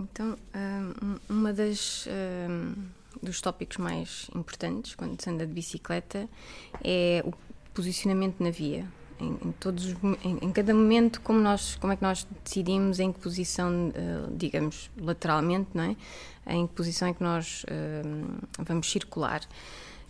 Então, um, uma das um, dos tópicos mais importantes quando se anda de bicicleta é o posicionamento na via. Em, em todos em, em, cada momento como nós como é que nós decidimos em que posição uh, digamos lateralmente não é em que posição é que nós uh, vamos circular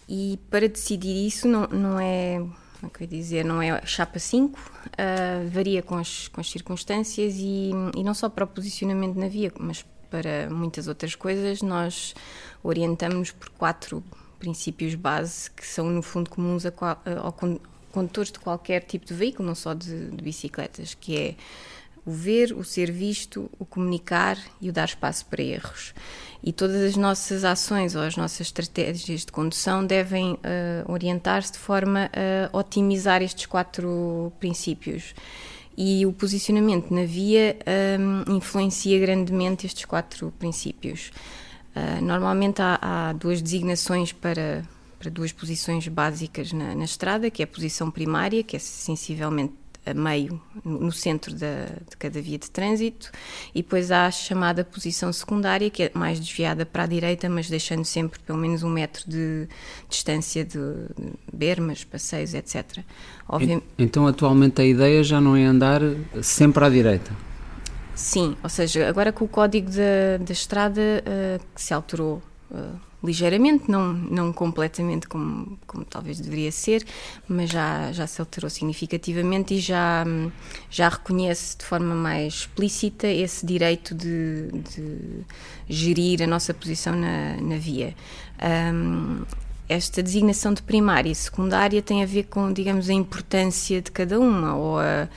e para decidir isso não, não é como é dizer, não é chapa 5, uh, eh, varia com as, com as circunstâncias e, e não só para o posicionamento na via, mas para muitas outras coisas, nós orientamos por quatro princípios base que são, no fundo, comuns a, ao condutores de qualquer tipo de veículo, não só de, de bicicletas, que é o ver, o ser visto, o comunicar e o dar espaço para erros. E todas as nossas ações ou as nossas estratégias de condução devem uh, orientar-se de forma a otimizar estes quatro princípios. E o posicionamento na via um, influencia grandemente estes quatro princípios. Uh, normalmente há, há, duas designações para, para duas posições básicas na, na estrada, que é a posição primária, que é sensivelmente a meio, no centro da, de cada via de trânsito, e depois há a chamada posição secundária, que é mais desviada para a direita, mas deixando sempre pelo menos um metro de distância de bermas, passeios, etc. Obviamente... Então, atualmente, a ideia já não é andar sempre à direita? Sim, ou seja, agora com o código da, da estrada uh, que se alterou. Uh, ligeiramente, não, não completamente como, como talvez deveria ser, mas já, já se alterou significativamente e já, já reconhece de forma mais explícita esse direito de, de gerir a nossa posição na, na via. Um, esta designação de primária e secundária tem a ver com, digamos, a importância de cada uma ou a,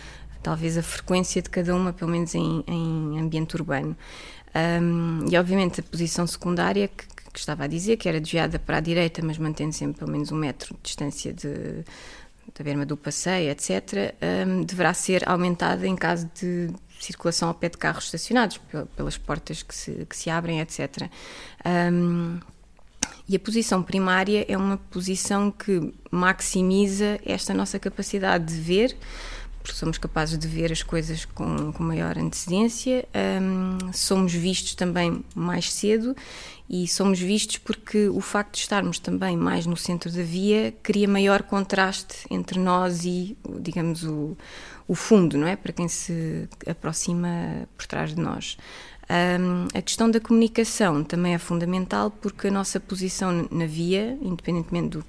talvez a frequência de cada uma, pelo menos em, em ambiente urbano. Um, e obviamente a posição secundária, que, que estava a dizer, que era desviada para a direita, mas mantendo sempre pelo menos um metro de distância de, da berma do passeio, etc., um, deverá ser aumentada em caso de circulação ao pé de carros estacionados, pelas portas que se, que se abrem, etc. Um, e a posição primária é uma posição que maximiza esta nossa capacidade de ver, porque somos capazes de ver as coisas com, com maior antecedência, um, somos vistos também mais cedo e somos vistos porque o facto de estarmos também mais no centro da via cria maior contraste entre nós e, digamos, o, o fundo, não é? Para quem se aproxima por trás de nós. Um, a questão da comunicação também é fundamental porque a nossa posição na via, independentemente do,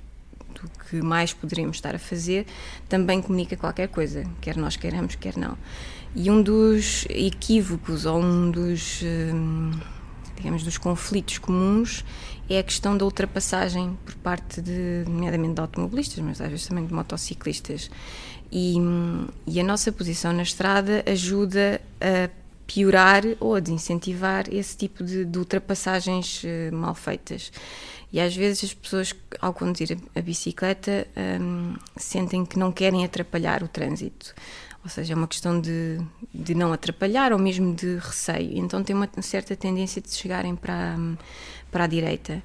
do que mais poderemos estar a fazer, também comunica qualquer coisa, quer nós queiramos, quer não. E um dos equívocos ou um dos. Um, digamos, dos conflitos comuns é a questão da ultrapassagem por parte de, nomeadamente de automobilistas, mas às vezes também de motociclistas. E, e a nossa posição na estrada ajuda a piorar ou a desincentivar esse tipo de, de ultrapassagens uh, mal feitas. E às vezes as pessoas, ao conduzir a, a bicicleta, um, sentem que não querem atrapalhar o trânsito. Ou seja, é uma questão de, de não atrapalhar ou mesmo de receio. Então tem uma certa tendência de chegarem para, para a direita.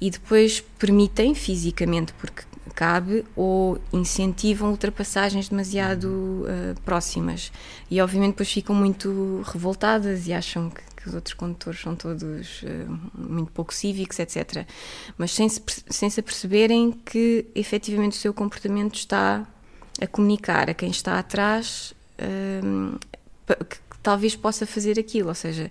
E depois permitem fisicamente, porque cabe, ou incentivam ultrapassagens demasiado uh, próximas. E obviamente depois ficam muito revoltadas e acham que, que os outros condutores são todos uh, muito pouco cívicos, etc. Mas sem se, sem se aperceberem que efetivamente o seu comportamento está a comunicar a quem está atrás um, que talvez possa fazer aquilo. Ou seja,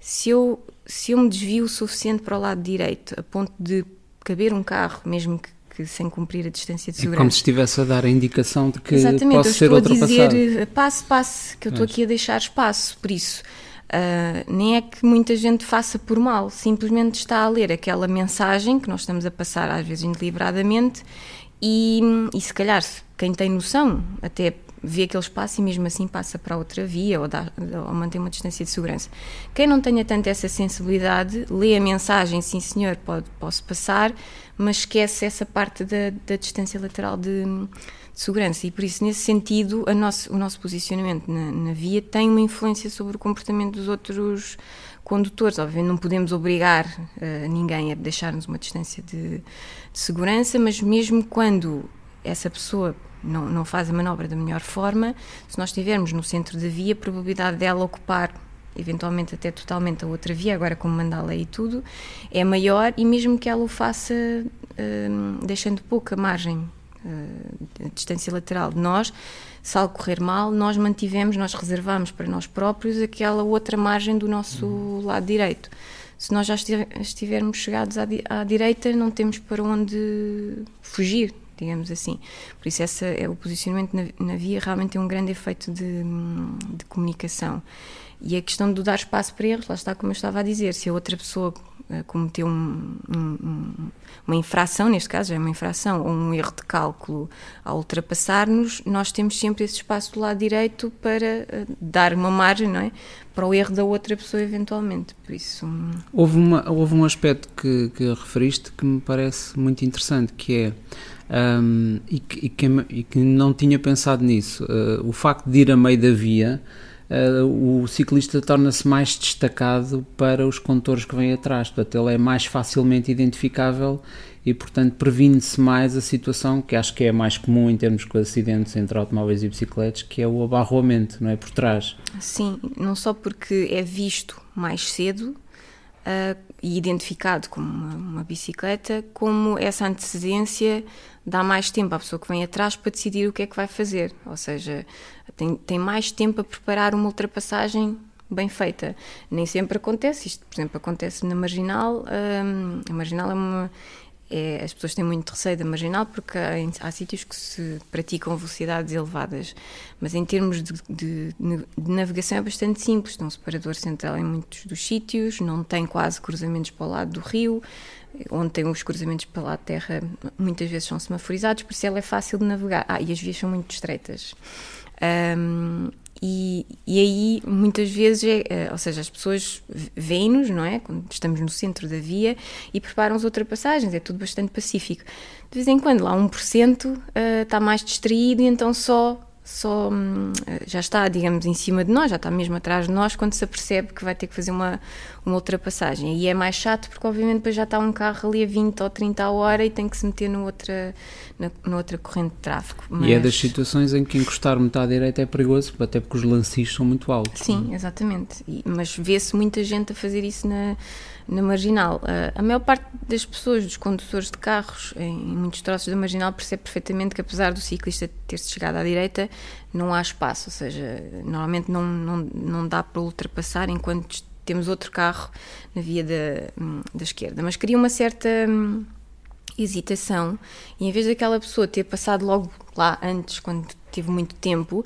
se eu, se eu me desvio o suficiente para o lado direito, a ponto de caber um carro, mesmo que, que sem cumprir a distância de segurança. É como se estivesse a dar a indicação de que Exatamente, posso ser ultrapassado. Exatamente, eu estou a dizer passe, passe, que eu estou aqui a deixar espaço. Por isso, uh, nem é que muita gente faça por mal, simplesmente está a ler aquela mensagem que nós estamos a passar, às vezes indeliberadamente, e, e se calhar quem tem noção até vê aquele espaço e mesmo assim passa para outra via ou, dá, ou mantém uma distância de segurança. Quem não tenha tanto essa sensibilidade, lê a mensagem, sim senhor, pode, posso passar, mas esquece essa parte da, da distância lateral de, de, segurança. E por isso, nesse sentido, nosso, o nosso posicionamento na, na, via tem uma influência sobre o comportamento dos outros condutores. Obviamente, não podemos obrigar uh, ninguém a deixar-nos uma distância de, de segurança, mas mesmo quando essa pessoa não, não faz a manobra da melhor forma, se nós estivermos no centro da via, a probabilidade dela ocupar eventualmente até totalmente a outra via, agora como mandá-la e tudo, é maior e mesmo que ela o faça uh, deixando pouca margem, uh, distância lateral de nós, se algo correr mal, nós mantivemos, nós reservamos para nós próprios aquela outra margem do nosso uhum. lado direito. Se nós já estivermos chegados à, à direita, não temos para onde fugir, digamos assim. Por isso, essa é o posicionamento na, na via realmente tem um grande efeito de, de, comunicação. E a questão de dar espaço para erros, lá está como eu estava a dizer, se a outra pessoa uh, cometeu um, um, uma infração, neste caso é uma infração, ou um erro de cálculo a ultrapassar-nos, nós temos sempre esse espaço do lado direito para uh, dar uma margem, não é? Para o erro da outra pessoa, eventualmente. Por isso. Um... Houve, uma, houve um aspecto que, que referiste que me parece muito interessante, que é um, e, que, e, que, e, que, não tinha pensado nisso. Uh, o facto de ir a meio da via, uh, o ciclista torna-se mais destacado para os condutores que vêm atrás, portanto, ele é mais facilmente identificável e, portanto, previne-se mais a situação que acho que é mais comum em termos de acidentes entre automóveis e bicicletas, que é o abarroamento, não é? Por trás. Sim, não só porque é visto mais cedo, e identificado como uma, uma, bicicleta, como essa antecedência dá mais tempo à pessoa que vem atrás para decidir o que é que vai fazer. Ou seja, tem, tem mais tempo a preparar uma ultrapassagem bem feita. Nem sempre acontece. Isto, por exemplo, acontece na Marginal. Um, a Marginal é uma, é, as pessoas têm muito receio da marginal porque há, há, sítios que se praticam velocidades elevadas, mas em termos de, de, de, navegação é bastante simples. Tem um separador central em muitos dos sítios, não tem quase cruzamentos para o lado do rio, onde tem os cruzamentos para lá de terra muitas vezes são semaforizados, por isso ela é fácil de navegar. Ah, e as vias são muito estreitas. Um, e, e aí, muitas vezes, é, é, ou seja, as pessoas veem-nos, não é? Quando estamos no centro da via e preparam as ultrapassagens, é tudo bastante pacífico. De vez em quando, lá 1% uh, está mais distraído e então só só hum, já está, digamos, em cima de nós, já está mesmo atrás de nós quando se apercebe que vai ter que fazer uma, uma ultrapassagem. E é mais chato porque, obviamente, depois já está um carro ali a 20 ou 30 a hora e tem que se meter noutra, na, noutra corrente de tráfego. Mas... E é das situações em que encostar à direita é perigoso, até porque os lancis são muito altos. Sim, exatamente. E, mas vê-se muita gente a fazer isso na na marginal. Uh, a maior parte das pessoas, dos condutores de carros, em, muitos troços da marginal, percebe perfeitamente que, apesar do ciclista ter-se chegado à direita, não há espaço, ou seja, normalmente não, não, não dá para ultrapassar enquanto temos outro carro na via da, da esquerda. Mas cria uma certa hum, hesitação e em vez daquela pessoa ter passado logo lá antes, quando teve muito tempo,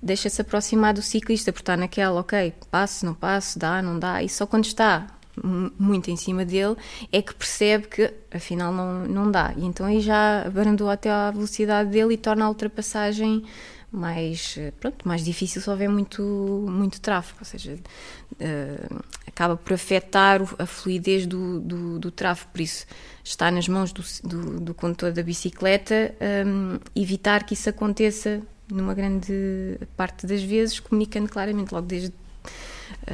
deixa-se aproximar do ciclista, porque está naquela, ok, passo, não passo, dá, não dá, e só quando está muito em cima dele, é que percebe que afinal não, não dá. E então aí já abrandou até à velocidade dele e torna a ultrapassagem mais, pronto, mais difícil se houver muito, muito tráfego, ou seja, uh, acaba por afetar a fluidez do, do, do, tráfego, por isso está nas mãos do, do, do condutor da bicicleta um, evitar que isso aconteça numa grande parte das vezes, comunicando claramente logo desde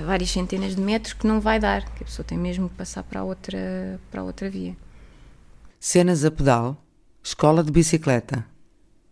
várias centenas de metros que não vai dar, que a pessoa tem mesmo que passar para outra, para outra via. Cenas a pedal, escola de bicicleta.